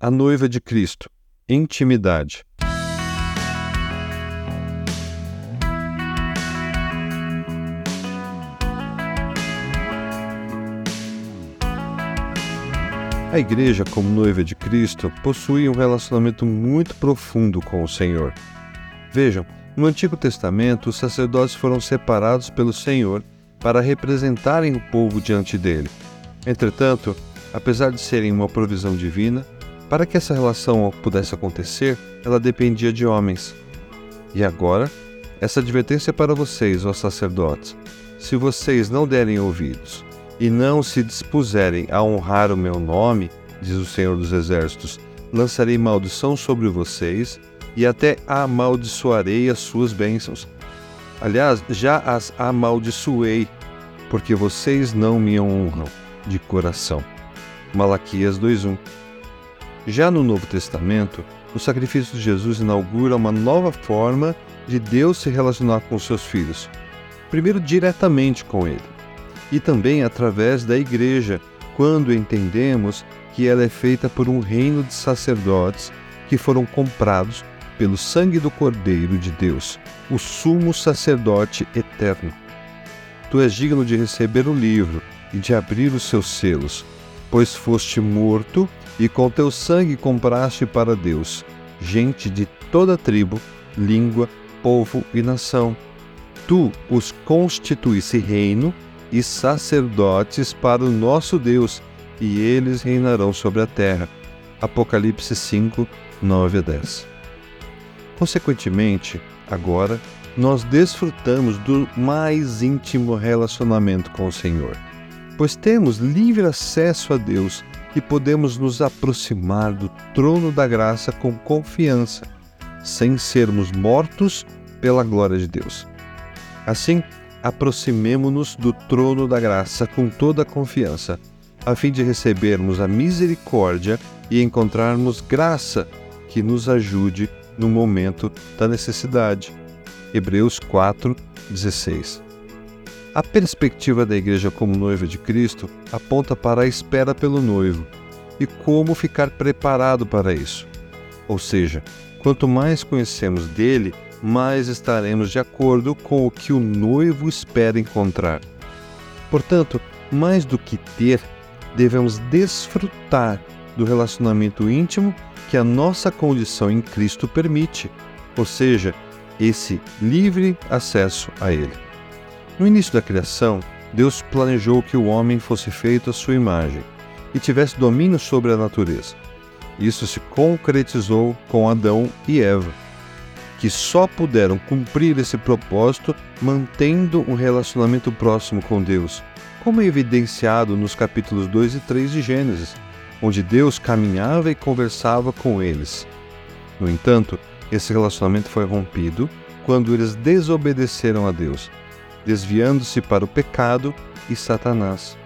A noiva de Cristo. Intimidade. A igreja, como noiva de Cristo, possui um relacionamento muito profundo com o Senhor. Vejam, no Antigo Testamento, os sacerdotes foram separados pelo Senhor para representarem o povo diante dele. Entretanto, apesar de serem uma provisão divina, para que essa relação pudesse acontecer, ela dependia de homens. E agora, essa advertência é para vocês, ó sacerdotes: se vocês não derem ouvidos e não se dispuserem a honrar o meu nome, diz o Senhor dos Exércitos, lançarei maldição sobre vocês e até amaldiçoarei as suas bênçãos. Aliás, já as amaldiçoei, porque vocês não me honram de coração. Malaquias 2:1. Já no Novo Testamento, o sacrifício de Jesus inaugura uma nova forma de Deus se relacionar com seus filhos. Primeiro diretamente com ele, e também através da igreja, quando entendemos que ela é feita por um reino de sacerdotes que foram comprados pelo sangue do Cordeiro de Deus, o sumo sacerdote eterno. Tu és digno de receber o livro e de abrir os seus selos, pois foste morto e com teu sangue compraste para Deus gente de toda tribo, língua, povo e nação. Tu os constituísse reino e sacerdotes para o nosso Deus, e eles reinarão sobre a terra. Apocalipse 5, 9 a 10. Consequentemente, agora, nós desfrutamos do mais íntimo relacionamento com o Senhor, pois temos livre acesso a Deus e podemos nos aproximar do trono da graça com confiança, sem sermos mortos pela glória de Deus. Assim, aproximemo-nos do trono da graça com toda a confiança, a fim de recebermos a misericórdia e encontrarmos graça que nos ajude no momento da necessidade. Hebreus 4, 16. A perspectiva da igreja como noiva de Cristo aponta para a espera pelo noivo e como ficar preparado para isso. Ou seja, quanto mais conhecemos dele, mais estaremos de acordo com o que o noivo espera encontrar. Portanto, mais do que ter, devemos desfrutar do relacionamento íntimo que a nossa condição em Cristo permite, ou seja, esse livre acesso a Ele. No início da criação, Deus planejou que o homem fosse feito à sua imagem e tivesse domínio sobre a natureza. Isso se concretizou com Adão e Eva que só puderam cumprir esse propósito mantendo um relacionamento próximo com Deus, como é evidenciado nos capítulos 2 e 3 de Gênesis, onde Deus caminhava e conversava com eles. No entanto, esse relacionamento foi rompido quando eles desobedeceram a Deus, desviando-se para o pecado e Satanás.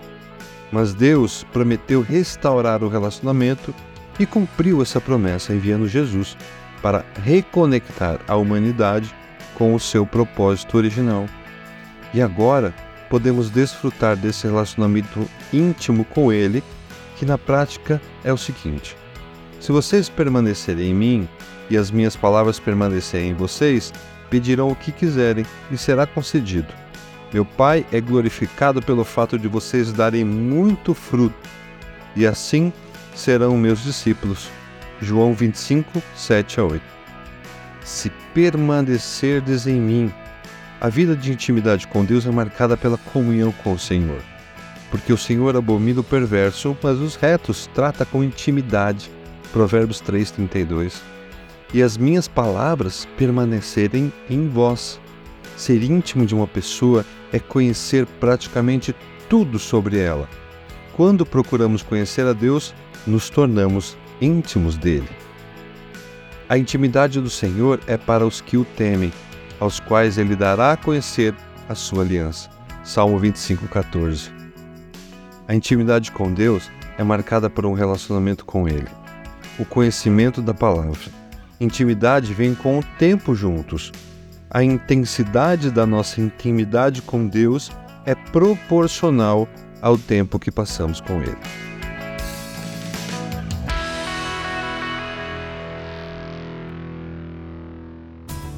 Mas Deus prometeu restaurar o relacionamento e cumpriu essa promessa enviando Jesus para reconectar a humanidade com o seu propósito original. E agora podemos desfrutar desse relacionamento íntimo com Ele, que na prática é o seguinte: se vocês permanecerem em mim e as minhas palavras permanecerem em vocês, pedirão o que quiserem e será concedido. Meu Pai é glorificado pelo fato de vocês darem muito fruto, e assim serão meus discípulos. João 25, 7 a 8. Se permanecerdes em mim, a vida de intimidade com Deus é marcada pela comunhão com o Senhor. Porque o Senhor abomina o perverso, mas os retos trata com intimidade. Provérbios 3:32. E as minhas palavras permanecerem em vós. Ser íntimo de uma pessoa é conhecer praticamente tudo sobre ela. Quando procuramos conhecer a Deus, nos tornamos íntimos dele. A intimidade do Senhor é para os que o temem, aos quais ele dará a conhecer a sua aliança. Salmo 25:14. A intimidade com Deus é marcada por um relacionamento com ele. O conhecimento da palavra. Intimidade vem com o tempo juntos a intensidade da nossa intimidade com Deus é proporcional ao tempo que passamos com Ele.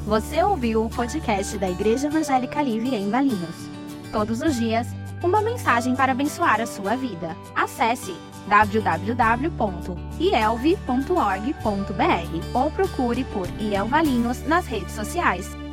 Você ouviu o podcast da Igreja Evangélica Livre em Valinhos. Todos os dias, uma mensagem para abençoar a sua vida. Acesse www.ielve.org.br ou procure por IEL Valinhos nas redes sociais.